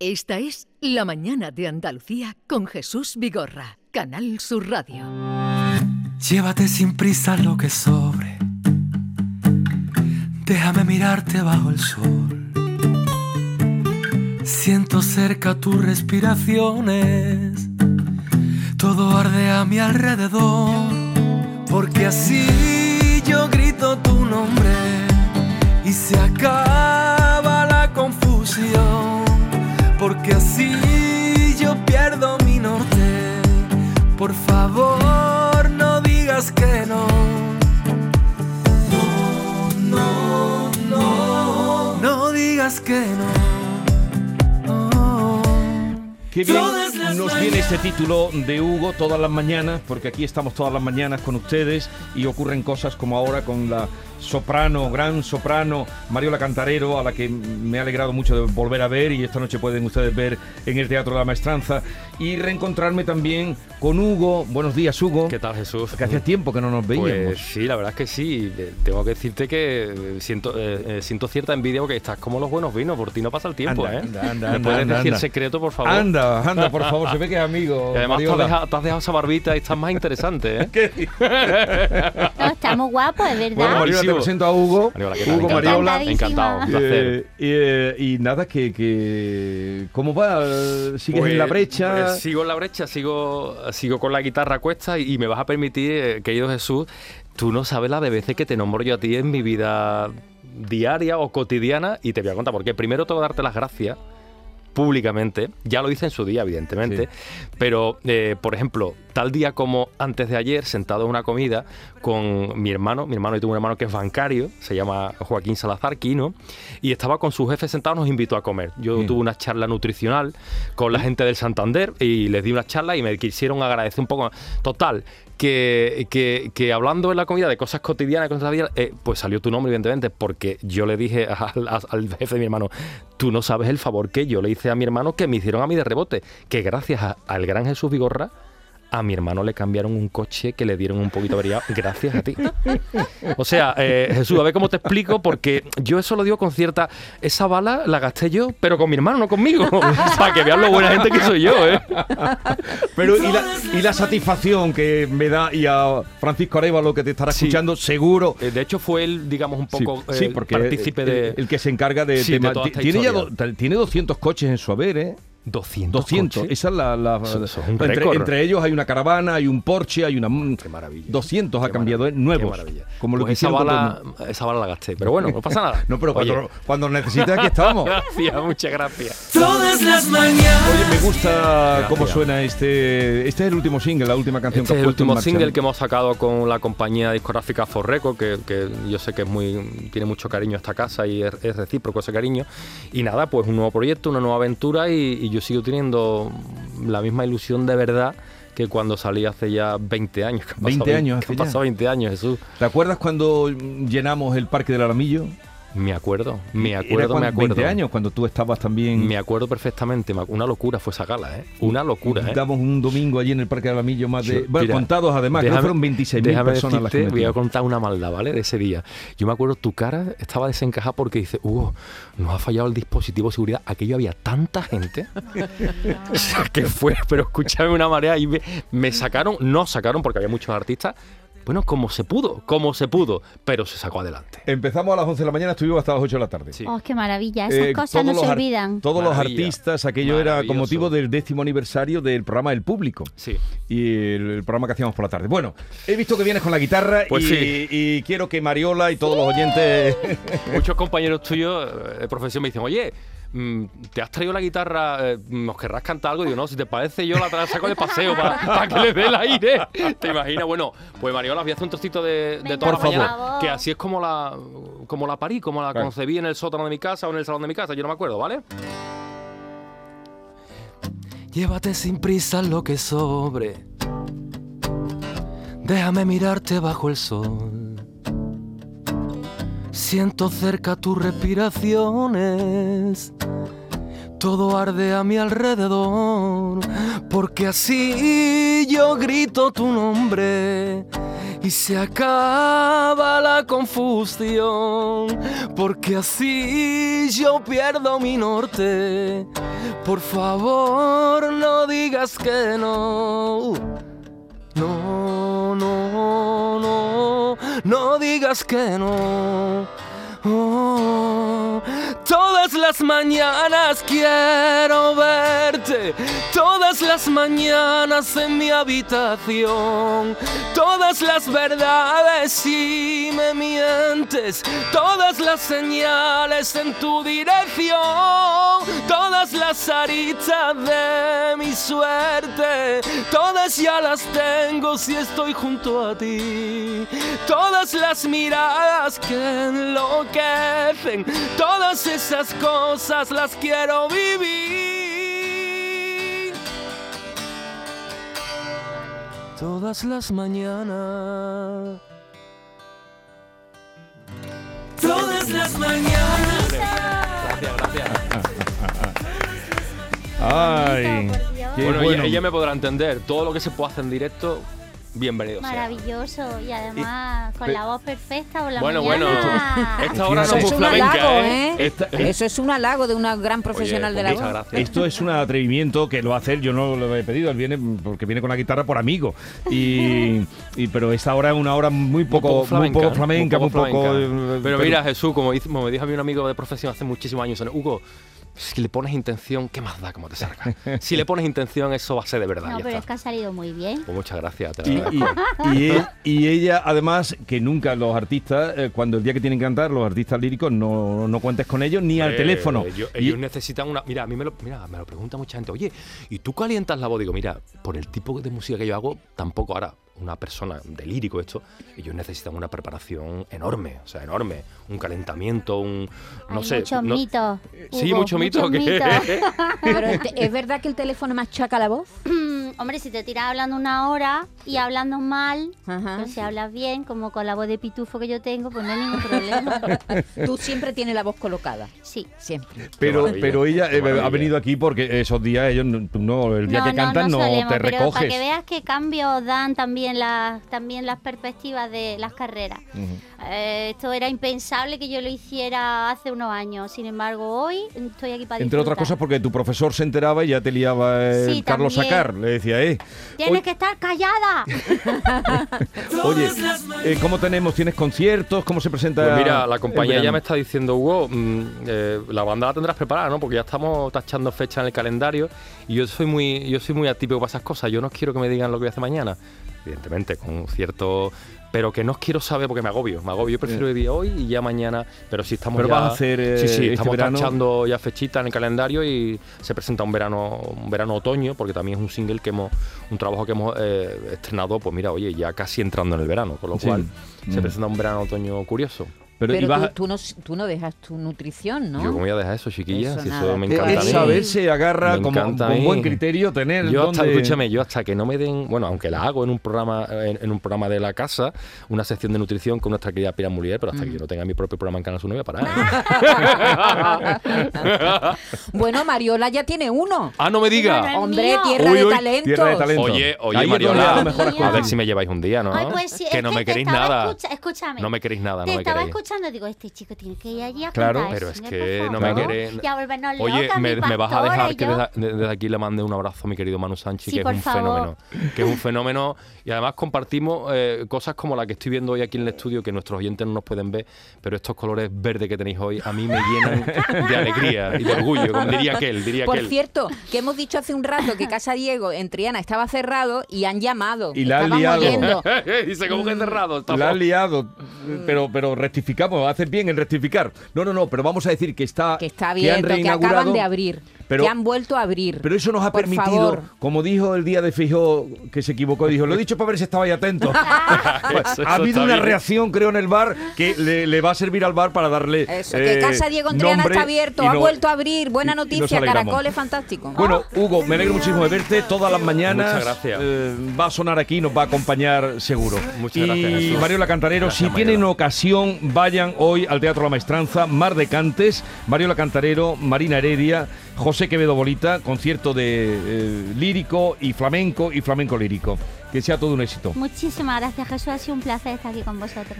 Esta es La Mañana de Andalucía con Jesús Vigorra, Canal Sur Radio. Llévate sin prisa lo que sobre. Déjame mirarte bajo el sol. Siento cerca tus respiraciones. Todo arde a mi alrededor. Porque así yo grito tu nombre y se acaba Por favor, no digas que no. No, no, no. No digas que no. Qué bien nos viene este título de Hugo todas las mañanas, porque aquí estamos todas las mañanas con ustedes y ocurren cosas como ahora con la soprano, gran soprano Mariola Cantarero, a la que me ha alegrado mucho de volver a ver y esta noche pueden ustedes ver en el Teatro de la Maestranza y reencontrarme también con Hugo. Buenos días, Hugo. ¿Qué tal, Jesús? Que hacía tiempo que no nos veíamos. Pues sí, la verdad es que sí. Eh, Tengo que decirte que eh, siento, eh, siento cierta envidia porque estás como los buenos vinos. Por ti no pasa el tiempo, Anda, ¿eh? anda, anda, ¿Me anda, puedes anda, decir anda. secreto, por favor? Anda, anda, por favor, se ve que es amigo. Y además te has, dejado, te has dejado esa barbita y estás más interesante, ¿eh? ¿Qué? No, estamos guapos, es verdad. Bueno, Mariola, te presento a Hugo. Hugo Encantado. Mariola. Encantado, un placer. Eh, eh, y nada, que, que ¿cómo va? ¿Sigues en la Pues, brecha? pues, sigo en la brecha, sigo, sigo con la guitarra a cuesta y, y me vas a permitir, eh, querido Jesús, tú no sabes la de veces que te nombro yo a ti en mi vida diaria o cotidiana y te voy a contar porque primero tengo que darte las gracias públicamente, ya lo hice en su día, evidentemente, pero, eh, por ejemplo, tal día como antes de ayer, sentado en una comida con mi hermano, mi hermano y tengo un hermano que es bancario, se llama Joaquín Salazar Quino, y estaba con su jefe sentado, nos invitó a comer. Yo Bien. tuve una charla nutricional con la gente del Santander y les di una charla y me quisieron agradecer un poco. Total, que, que, que hablando en la comida de cosas cotidianas, cosas vida, eh, pues salió tu nombre, evidentemente, porque yo le dije al, jefe de mi hermano, tú no sabes el favor que yo le hice a mi hermano que me hicieron a mí de rebote, que gracias al gran Jesús Vigorra, a mi hermano le cambiaron un coche que le dieron un poquito averiado gracias a ti. O sea, eh, Jesús, a ver cómo te explico, porque yo eso lo digo con cierta... Esa bala la gasté yo, pero con mi hermano, no conmigo. Para que vean lo buena gente que soy yo, ¿eh? Pero y la, y la satisfacción que me da y a Francisco Arevalo que te estará Sí. escuchando, seguro. Eh, De hecho, fue él, digamos, un Sí, poco sí, eh, porque partícipe el, de... el que se encarga de, Sí, de de ma- toda ti- esta tiene ya do- tiene 200 coches en su haber, ¿eh? 200. 200, coches. esa es la, es entre, entre ellos hay una caravana, hay un Porsche, hay una Qué maravilla. 200 ha cambiado, ¿eh? maravilla, nuevos, Qué maravilla. como lo que Pues esa hicieron con bala, el esa bala la gasté. Pero bueno, no pasa nada. No, pero cuando, cuando necesites aquí estamos. Gracias, muchas gracias. Todas las mañanas. Oye, me gusta cómo suena este. Este es el último single, la última canción Este que es has el puesto en último single que hemos sacado con la compañía discográfica Forreco, que, que yo sé que es muy tiene mucho cariño a esta casa y es, es recíproco ese cariño. Y nada, pues un nuevo proyecto, una nueva aventura y, y yo sigo teniendo la misma ilusión de verdad que cuando salí hace ya 20 años. que han 20 pasado años que han pasado 20 años, Jesús. ¿Te acuerdas cuando llenamos el Parque del Aramillo? Me acuerdo, me Era acuerdo, cuando- me acuerdo. 20 años, cuando tú estabas también. Me acuerdo perfectamente, una locura fue esa gala, ¿eh? Una locura, ¿eh? Damos un domingo allí en el Parque del Aramillo más de. Yo- bueno, mira, contados además, creo que déjame- fueron 26.000 déjame personas las que Voy a contar una maldad, ¿vale? De ese día. Yo me acuerdo, tu cara estaba desencajada porque dice, Hugo, nos ha fallado el dispositivo de seguridad. Aquello había tanta gente. o sea, que fue, pero escúchame una marea y me, me sacaron, no sacaron porque había muchos artistas. Bueno, como se pudo, como se pudo, pero se sacó adelante. Empezamos a las 11 de la mañana, estuvimos hasta las 8 de la tarde. Sí. Oh, qué maravilla. Esas Eh, cosas no se olvidan. Todos los artistas, aquello era con motivo del décimo aniversario del programa El Público. Sí. Y el, el programa que hacíamos por la tarde. Bueno, he visto que vienes con la guitarra Pues y, sí. y quiero que Mariola y todos los oyentes. Muchos compañeros tuyos eh, de profesión me dicen, oye, ¿te has traído la guitarra? eh, ¿Nos querrás cantar algo? Digo, no, si te parece, yo la saco de paseo para que le dé el aire. ¿Te imaginas? Bueno, pues Mariola, voy a hacer un trocito de, de toda por la mañana, que así es como la, como la parí, como la Claro. concebí en el sótano de mi casa o en el salón de mi casa, yo no me acuerdo, ¿vale? Llévate sin prisa lo que sobre. Déjame mirarte bajo el sol. Siento cerca tus respiraciones. Todo arde a mi alrededor. Porque así yo grito tu nombre. y se acaba la confusión, porque así yo pierdo mi norte. Por favor, no digas que no. No, no, digas que no. Oh, todas las mañanas quiero todas las mañanas en mi habitación, todas las verdades si me mientes, todas las señales en tu dirección, todas las aritas de mi suerte, todas ya las tengo si estoy junto a ti, todas las miradas que enloquecen, todas esas cosas las quiero vivir. Todas las mañanas. Todas las mañanas. Gracias, gracias. Ay, qué Bueno, bueno. Ella, ella me podrá entender. Todo lo que se puede hacer en directo, bienvenido sea. Maravilloso. Y además con la voz perfecta por la Bueno, bueno. Esta hora un flamenca, halago, ¿eh? ¿eh? Esta- Eso es un halago de una gran profesional Oye, de la muchas voz. gracias. Esto es un atrevimiento que lo hace él, yo no lo he pedido, él viene porque viene con la guitarra por amigo. Y, y- pero esta hora es una hora muy poco, muy poco flamenca, muy poco, flamenca. eh, Pero mira, Jesús, como, dice- como me dijo a mí un amigo de profesión hace muchísimos años, Hugo, si le pones intención, ¿qué más da como te salga? si le pones intención, eso va a ser de verdad. No, ya pero es que ha salido muy bien. Pues muchas gracias. te lo Y, agradezco. y- y él- y ella, además, que nunca los artistas, eh, cuando el día que tienen que cantar, los artistas líricos, no, no cuentes con ellos ni al Eh, teléfono. Ellos, Y- ellos necesitan una. Mira, a mí me lo, mira, me lo pregunta mucha gente. Oye, ¿y tú calientas la voz? Digo, mira, por el tipo de música que yo hago, tampoco ahora una persona de lírico esto, ellos necesitan una preparación enorme, o sea, enorme, un calentamiento, un no Hay sé, muchos no- mitos. Sí, Hugo, mucho mito. muchos ¿qué? mitos. Pero es verdad que el teléfono machaca la voz. Hombre, si te tiras hablando una hora y hablando mal, Ajá. pero si hablas bien, como con la voz de pitufo que yo tengo, pues no hay ningún problema. Tú siempre tienes la voz colocada. Sí. Siempre. pero, pero ella eh, ha venido aquí porque esos días ellos no, el día no, que no, cantan no, solemos, te pero recoges. para que veas qué cambios dan también las también las perspectivas de las carreras. Eh, esto era impensable que yo lo hiciera hace unos años. Sin embargo, hoy estoy aquí para Entre otras cosas porque tu profesor se enteraba y ya te liaba el Sí, Carlos también. Sacar. Le decía, eh, Tienes que estar callada. oye, eh, ¿cómo tenemos? ¿Tienes conciertos? ¿Cómo se presenta? Pues mira, la compañía ya me está diciendo, Hugo, mm, eh, la banda la tendrás preparada, ¿no? Porque ya estamos tachando fecha en el calendario y yo soy muy, yo soy muy atípico para esas cosas. Yo no quiero que me digan lo que voy a hacer mañana, evidentemente, con cierto, pero que no quiero saber porque me agobio, me agobio. Yo prefiero vivir hoy y ya mañana, pero si estamos Pero ya, vas a hacer, eh, sí, sí, este estamos verano- tachando ya fechita en el calendario y se presenta un verano, un verano otoño, porque también es un single que hemos, un trabajo que hemos eh, estrenado, pues mira, oye, ya casi entrando en el verano, con lo Sí. cual se Mm. presenta un verano otoño curioso. Pero, y Pero vas tú, no, tú no dejas tu nutrición, ¿no? Yo cómo voy a dejar eso, chiquillas, Eso si nada, eso me encanta a es mí. saber se agarra Me como, con buen criterio tener Yo hasta, escúchame, yo hasta que no me den, bueno, aunque la hago en un programa, en, en un programa de la casa, una sección de nutrición con nuestra querida Pilar Mulier, pero hasta que yo no tenga mi propio programa en Canal Sur no voy a parar. ¿eh? Bueno, Mariola ya tiene uno. ah, no me diga. Hombre, tierra Uy, de uy, talentos. tierra de talento. Oye, oye, Ahí Mariola, a ver si me lleváis un día, ¿no? Ay, pues sí, que no me queréis nada. escucha- escúchame. No me queréis nada, no me queréis. Escuchando, digo, este chico tiene que ir allí a Claro. cantar. Pero es que no me Ya volvernos Oye, me, vas a dejar que desde, desde aquí le mande un abrazo a mi querido Manu Sánchez, Sí, que es un favor. fenómeno. Que es un fenómeno y además compartimos eh, cosas como la que estoy viendo hoy aquí en el estudio, que nuestros oyentes no nos pueden ver, pero estos colores verdes que tenéis hoy a mí me llenan de alegría y de orgullo, como diría aquel, diría Por aquel. cierto, que hemos dicho hace un rato que Casa Diego en Triana estaba cerrado y han llamado. Y la han liado. Dice, ¿cómo que cerrado? La has liado, pero, pero rectificamos, haces bien en rectificar. No, no, no, pero vamos a decir que está, Que está han abierto, que, acaban reinaugurado, de abrir. Pero- que han vuelto a abrir. Pero eso nos ha permitido, favor. como dijo el día de Fijó, que se equivocó, dijo, lo he dicho para ver si estabais atentos. Pues, Eso- eso ha habido una bien. reacción, creo, en el bar que le, le va a servir al bar para darle. Eso, eh, que Casa Diego Triana está abierto, y ha vuelto a abrir. Buena y- y noticia. Caracol es fantástico. Bueno, Hugo, me alegro muchísimo de verte todas las mañanas. Muchas gracias. Eh, va a sonar aquí, nos va a acompañar seguro. Muchas y gracias, Jesús. Mariola Cantarero, Gracias, si tienen ocasión, vayan hoy al Teatro La Maestranza, Mar de Cantes, Mariola Cantarero, Marina Heredia, José Quevedo Bolita, concierto de eh, lírico y flamenco y flamenco lírico. Que sea todo un éxito. Muchísimas gracias, Jesús. Ha sido un placer estar aquí con vosotros.